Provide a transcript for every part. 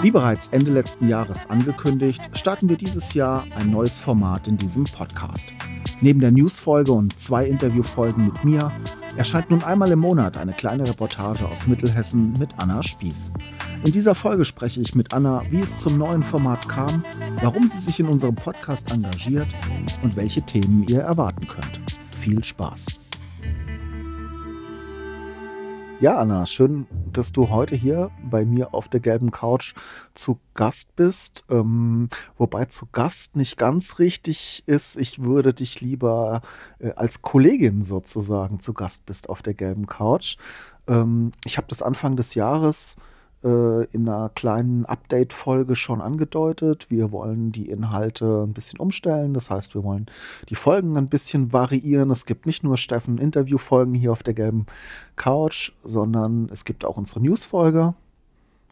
Wie bereits Ende letzten Jahres angekündigt, starten wir dieses Jahr ein neues Format in diesem Podcast. Neben der Newsfolge und zwei Interviewfolgen mit mir erscheint nun einmal im Monat eine kleine Reportage aus Mittelhessen mit Anna Spieß. In dieser Folge spreche ich mit Anna, wie es zum neuen Format kam, warum sie sich in unserem Podcast engagiert und welche Themen ihr erwarten könnt. Viel Spaß! Ja, Anna, schön, dass du heute hier bei mir auf der gelben Couch zu Gast bist. Ähm, wobei zu Gast nicht ganz richtig ist. Ich würde dich lieber äh, als Kollegin sozusagen zu Gast bist auf der gelben Couch. Ähm, ich habe das Anfang des Jahres äh, in einer kleinen Update-Folge schon angedeutet. Wir wollen die Inhalte ein bisschen umstellen. Das heißt, wir wollen die Folgen ein bisschen variieren. Es gibt nicht nur Steffen Interview-Folgen hier auf der gelben Couch, sondern es gibt auch unsere News-Folge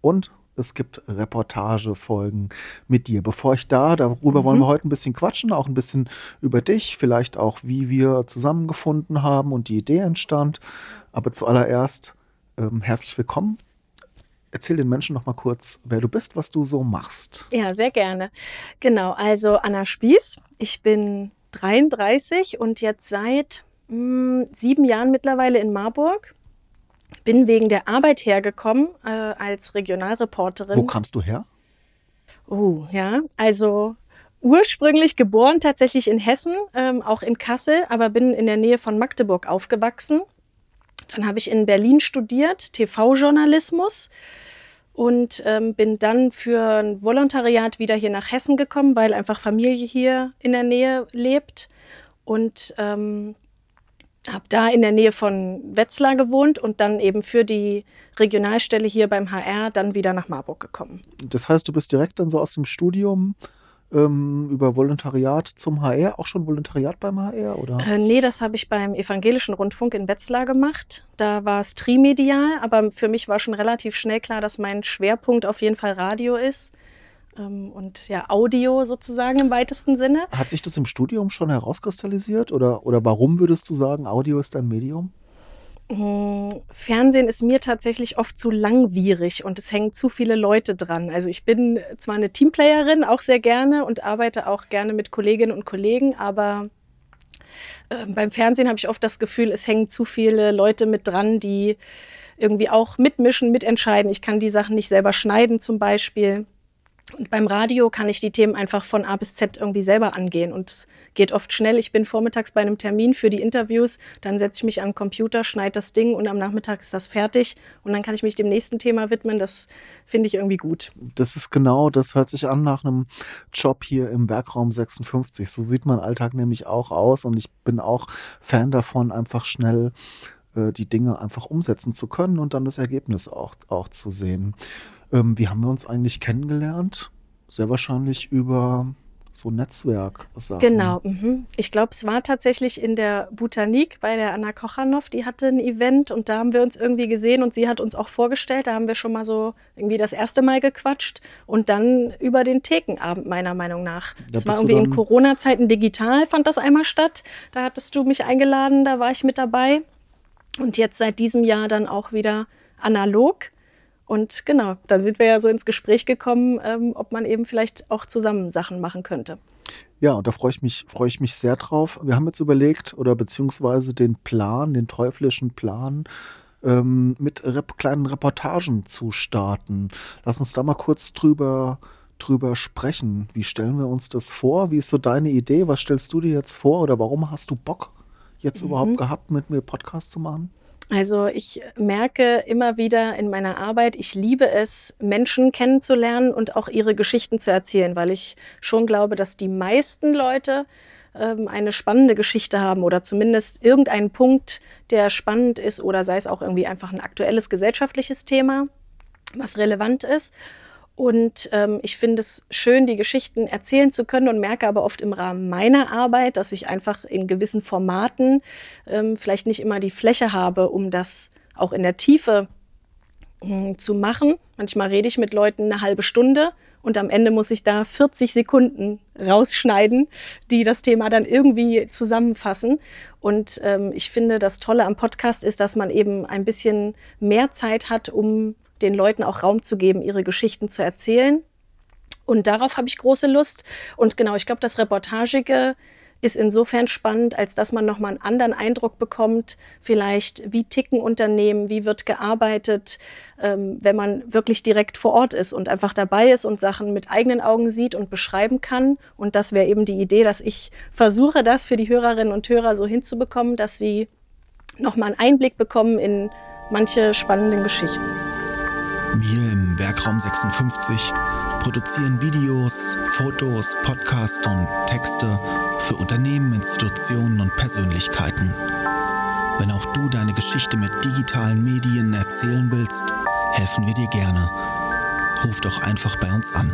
und es gibt Reportagefolgen mit dir. Bevor ich da, darüber mhm. wollen wir heute ein bisschen quatschen, auch ein bisschen über dich, vielleicht auch, wie wir zusammengefunden haben und die Idee entstand. Aber zuallererst ähm, herzlich willkommen erzähl den Menschen noch mal kurz, wer du bist, was du so machst. Ja, sehr gerne. Genau, also Anna Spieß. Ich bin 33 und jetzt seit mh, hm, sieben Jahren mittlerweile in Marburg. Bin wegen der Arbeit hergekommen äh, als Regionalreporterin. Wo kamst du her? Oh, ja, also ursprünglich geboren tatsächlich in Hessen, ähm, auch in Kassel, aber bin in der Nähe von Magdeburg aufgewachsen. Dann habe ich in Berlin studiert, TV-Journalismus und ähm, bin dann für ein Volontariat wieder hier nach Hessen gekommen, weil einfach Familie hier in der Nähe lebt und ähm, habe da in der Nähe von Wetzlar gewohnt und dann eben für die Regionalstelle hier beim HR dann wieder nach Marburg gekommen. Das heißt, du bist direkt dann so aus dem Studium ähm, über Volontariat zum HR, auch schon Volontariat beim HR, oder? Äh, nee, das habe ich beim Evangelischen Rundfunk in Wetzlar gemacht. Da war es trimedial, aber für mich war schon relativ schnell klar, dass mein Schwerpunkt auf jeden Fall Radio ist. Ähm, und ja, Audio sozusagen im weitesten Sinne. Hat sich das im Studium schon herauskristallisiert oder, oder warum würdest du sagen, Audio ist dein Medium? Fernsehen ist mir tatsächlich oft zu langwierig und es hängen zu viele Leute dran. Also ich bin zwar eine Teamplayerin, auch sehr gerne und arbeite auch gerne mit Kolleginnen und Kollegen, aber äh, beim Fernsehen habe ich oft das Gefühl, es hängen zu viele Leute mit dran, die irgendwie auch mitmischen, mitentscheiden. Ich kann die Sachen nicht selber schneiden zum Beispiel. Und beim Radio kann ich die Themen einfach von A bis Z irgendwie selber angehen und geht oft schnell. Ich bin vormittags bei einem Termin für die Interviews, dann setze ich mich an den Computer, schneide das Ding und am Nachmittag ist das fertig und dann kann ich mich dem nächsten Thema widmen. Das finde ich irgendwie gut. Das ist genau, das hört sich an nach einem Job hier im Werkraum 56. So sieht mein Alltag nämlich auch aus und ich bin auch Fan davon, einfach schnell äh, die Dinge einfach umsetzen zu können und dann das Ergebnis auch, auch zu sehen. Ähm, wie haben wir uns eigentlich kennengelernt? Sehr wahrscheinlich über so Netzwerk -Sachen. Genau. Mhm. Ich glaube, es war tatsächlich in der Botanik bei der Anna Kochanow. Die hatte ein Event und da haben wir uns irgendwie gesehen und sie hat uns auch vorgestellt. Da haben wir schon mal so irgendwie das erste Mal gequatscht und dann über den Thekenabend meiner Meinung nach. Da das war irgendwie in Corona-Zeiten digital, fand das einmal statt. Da hattest du mich eingeladen, da war ich mit dabei. Und jetzt seit diesem Jahr dann auch wieder analog. Und genau, dann sind wir ja so ins Gespräch gekommen, ähm, ob man eben vielleicht auch zusammen Sachen machen könnte. Ja, und da freue ich mich, freue ich mich sehr drauf. Wir haben jetzt überlegt, oder beziehungsweise den Plan, den teuflischen Plan, ähm, mit rep kleinen Reportagen zu starten. Lass uns da mal kurz drüber, drüber sprechen. Wie stellen wir uns das vor? Wie ist so deine Idee? Was stellst du dir jetzt vor oder warum hast du Bock jetzt mhm. überhaupt gehabt, mit mir Podcast zu machen? Also ich merke immer wieder in meiner Arbeit, ich liebe es, Menschen kennenzulernen und auch ihre Geschichten zu erzählen, weil ich schon glaube, dass die meisten Leute ähm, eine spannende Geschichte haben oder zumindest irgendeinen Punkt, der spannend ist oder sei es auch irgendwie einfach ein aktuelles gesellschaftliches Thema, was relevant ist. Und ähm, ich finde es schön, die Geschichten erzählen zu können und merke aber oft im Rahmen meiner Arbeit, dass ich einfach in gewissen Formaten ähm, vielleicht nicht immer die Fläche habe, um das auch in der Tiefe äh, zu machen. Manchmal rede ich mit Leuten eine halbe Stunde und am Ende muss ich da 40 Sekunden rausschneiden, die das Thema dann irgendwie zusammenfassen. Und ähm, ich finde, das Tolle am Podcast ist, dass man eben ein bisschen mehr Zeit hat, um den Leuten auch Raum zu geben, ihre Geschichten zu erzählen. Und darauf habe ich große Lust. Und genau, ich glaube, das Reportagige ist insofern spannend, als dass man nochmal einen anderen Eindruck bekommt, vielleicht wie ticken Unternehmen, wie wird gearbeitet, ähm, wenn man wirklich direkt vor Ort ist und einfach dabei ist und Sachen mit eigenen Augen sieht und beschreiben kann. Und das wäre eben die Idee, dass ich versuche, das für die Hörerinnen und Hörer so hinzubekommen, dass sie nochmal einen Einblick bekommen in manche spannenden Geschichten. Wir im Werkraum 56 produzieren Videos, Fotos, Podcasts und Texte für Unternehmen, Institutionen und Persönlichkeiten. Wenn auch du deine Geschichte mit digitalen Medien erzählen willst, helfen wir dir gerne. Ruf doch einfach bei uns an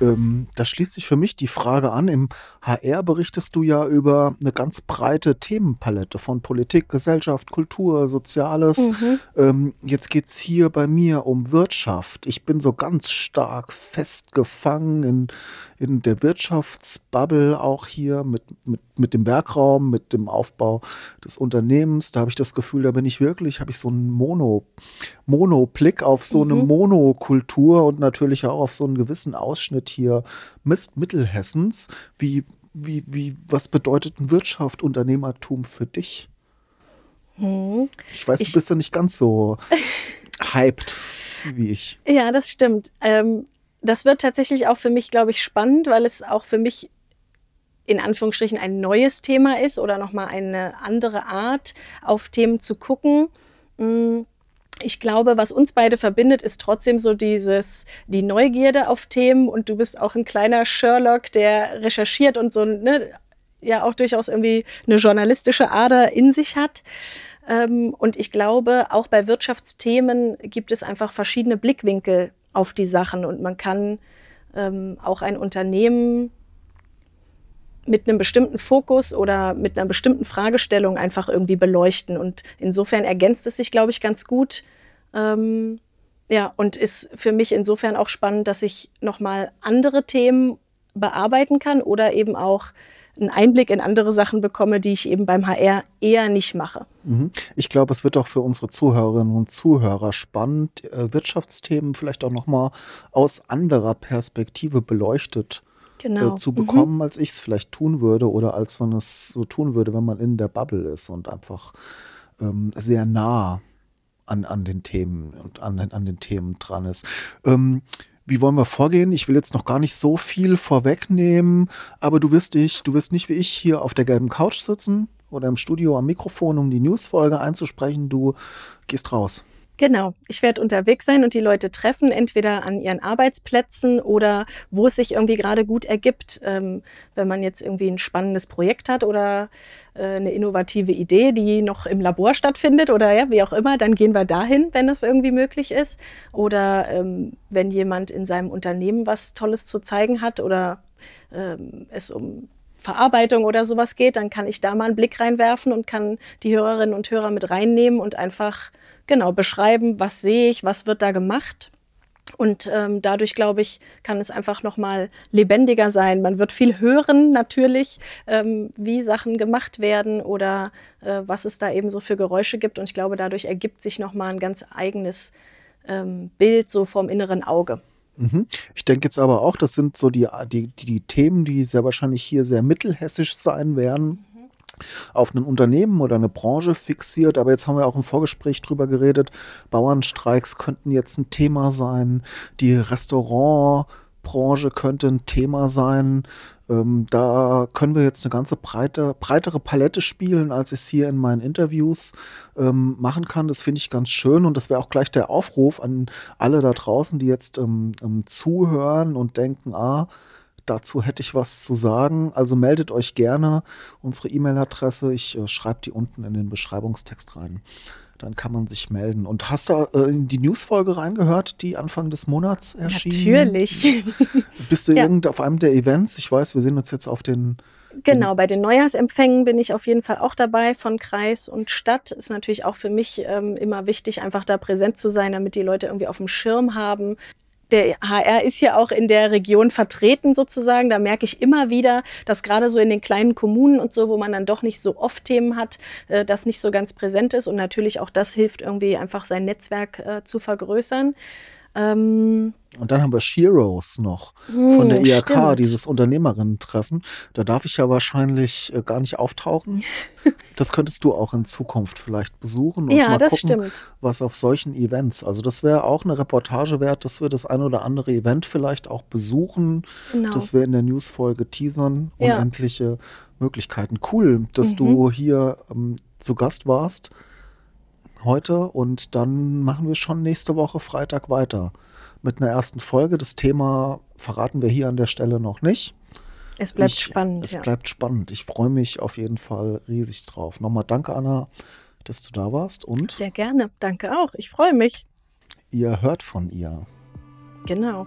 ähm, da schließt sich für mich die Frage an, im HR berichtest du ja über eine ganz breite Themenpalette von Politik, Gesellschaft, Kultur, Soziales. Mhm. Ähm, jetzt geht es hier bei mir um Wirtschaft. Ich bin so ganz stark festgefangen in, in der Wirtschaftsbubble auch hier mit, mit, mit dem Werkraum, mit dem Aufbau des Unternehmens. Da habe ich das Gefühl, da bin ich wirklich, habe ich so einen Mono, Monoblick auf so mhm. eine Monokultur und natürlich auch auf so einen gewissen Ausschnitt hier Mist Mittelhessens. Wie, wie, wie, was bedeutet ein Wirtschaft, Unternehmertum für dich? Hm. Ich weiß, ich, du bist ja nicht ganz so hyped wie ich. Ja, das stimmt. Ähm, das wird tatsächlich auch für mich, glaube ich, spannend, weil es auch für mich in Anführungsstrichen ein neues Thema ist oder nochmal eine andere Art, auf Themen zu gucken. Hm, ich glaube, was uns beide verbindet, ist trotzdem so dieses, die Neugierde auf Themen und du bist auch ein kleiner Sherlock, der recherchiert und so, ne, ja auch durchaus irgendwie eine journalistische Ader in sich hat. Ähm, und ich glaube, auch bei Wirtschaftsthemen gibt es einfach verschiedene Blickwinkel auf die Sachen und man kann ähm, auch ein Unternehmen mit einem bestimmten Fokus oder mit einer bestimmten Fragestellung einfach irgendwie beleuchten. Und insofern ergänzt es sich, glaube ich, ganz gut. Ähm, ja, und ist für mich insofern auch spannend, dass ich nochmal andere Themen bearbeiten kann oder eben auch einen Einblick in andere Sachen bekomme, die ich eben beim HR eher nicht mache. Mhm. Ich glaube, es wird auch für unsere Zuhörerinnen und Zuhörer spannend, äh, Wirtschaftsthemen vielleicht auch nochmal aus anderer Perspektive beleuchtet äh, genau. zu mhm. bekommen, mhm. als ich es vielleicht tun würde oder als man es so tun würde, wenn man in der Bubble ist und einfach ähm, sehr nah an, an den Themen und an, an den Themen dran ist. Ähm, wie wollen wir vorgehen? Ich will jetzt noch gar nicht so viel vorwegnehmen, aber du wirst dich, du wirst nicht wie ich hier auf der gelben Couch sitzen oder im Studio am Mikrofon, um die Newsfolge einzusprechen. Du gehst raus. Genau, ich werde unterwegs sein und die Leute treffen, entweder an ihren Arbeitsplätzen oder wo es sich irgendwie gerade gut ergibt. Ähm, wenn man jetzt irgendwie ein spannendes Projekt hat oder äh, eine innovative Idee, die noch im Labor stattfindet oder ja, wie auch immer, dann gehen wir dahin, wenn das irgendwie möglich ist. Oder ähm, wenn jemand in seinem Unternehmen was Tolles zu zeigen hat oder ähm, es um Verarbeitung oder sowas geht, dann kann ich da mal einen Blick reinwerfen und kann die Hörerinnen und Hörer mit reinnehmen und einfach genau beschreiben, was sehe ich, was wird da gemacht. Und ähm, dadurch, glaube ich, kann es einfach noch mal lebendiger sein. Man wird viel hören natürlich, ähm, wie Sachen gemacht werden oder äh, was es da eben so für Geräusche gibt. Und ich glaube, dadurch ergibt sich noch mal ein ganz eigenes ähm, Bild so vom inneren Auge. Mhm. Ich denke jetzt aber auch, das sind so die, die, die Themen, die sehr wahrscheinlich hier sehr mittelhessisch sein werden auf ein Unternehmen oder eine Branche fixiert. Aber jetzt haben wir auch im Vorgespräch drüber geredet. Bauernstreiks könnten jetzt ein Thema sein. Die Restaurantbranche könnte ein Thema sein. Ähm, da können wir jetzt eine ganze breite, breitere Palette spielen, als ich es hier in meinen Interviews ähm, machen kann. Das finde ich ganz schön und das wäre auch gleich der Aufruf an alle da draußen, die jetzt ähm, ähm zuhören und denken, ah, Dazu hätte ich was zu sagen. Also meldet euch gerne. Unsere E-Mail-Adresse, ich äh, schreibe die unten in den Beschreibungstext rein. dann kann man sich melden. Und hast du äh, in die Newsfolge reingehört, die Anfang des Monats erschien? Natürlich. Bist du ja. irgend auf einem der Events? Ich weiß, wir sehen uns jetzt auf den Genau, bei den Neujahrsempfängen bin ich auf jeden Fall auch dabei von Kreis und Stadt. Ist natürlich auch für mich ähm, immer wichtig, einfach da präsent zu sein, damit die Leute irgendwie auf dem Schirm haben, der HR ist ja auch in der Region vertreten sozusagen. Da merke ich immer wieder, dass gerade so in den kleinen Kommunen und so, wo man dann doch nicht so oft Themen hat, äh, das nicht so ganz präsent ist. Und natürlich auch das hilft irgendwie einfach sein Netzwerk äh, zu vergrößern. Ähm, und dann haben wir Sheroes noch von der hm, IHK, stimmt. dieses Unternehmerinnen-Treffen. Da darf ich ja wahrscheinlich äh, gar nicht auftauchen. Das könntest du auch in Zukunft vielleicht besuchen und ja, mal gucken, stimmt. was auf solchen Events. Also das wäre auch eine Reportage wert, dass wir das ein oder andere Event vielleicht auch besuchen, genau. dass wir in der Newsfolge teasern. Ja. Unendliche Möglichkeiten. Cool, dass mhm. du hier ähm, zu Gast warst heute und dann machen wir schon nächste Woche Freitag weiter mit einer ersten Folge. Das Thema verraten wir hier an der Stelle noch nicht. Es bleibt ich, spannend. Es ja. bleibt spannend. Ich freue mich auf jeden Fall riesig drauf. Nochmal danke, Anna, dass du da warst und. Sehr gerne. Danke auch. Ich freue mich. Ihr hört von ihr. Genau.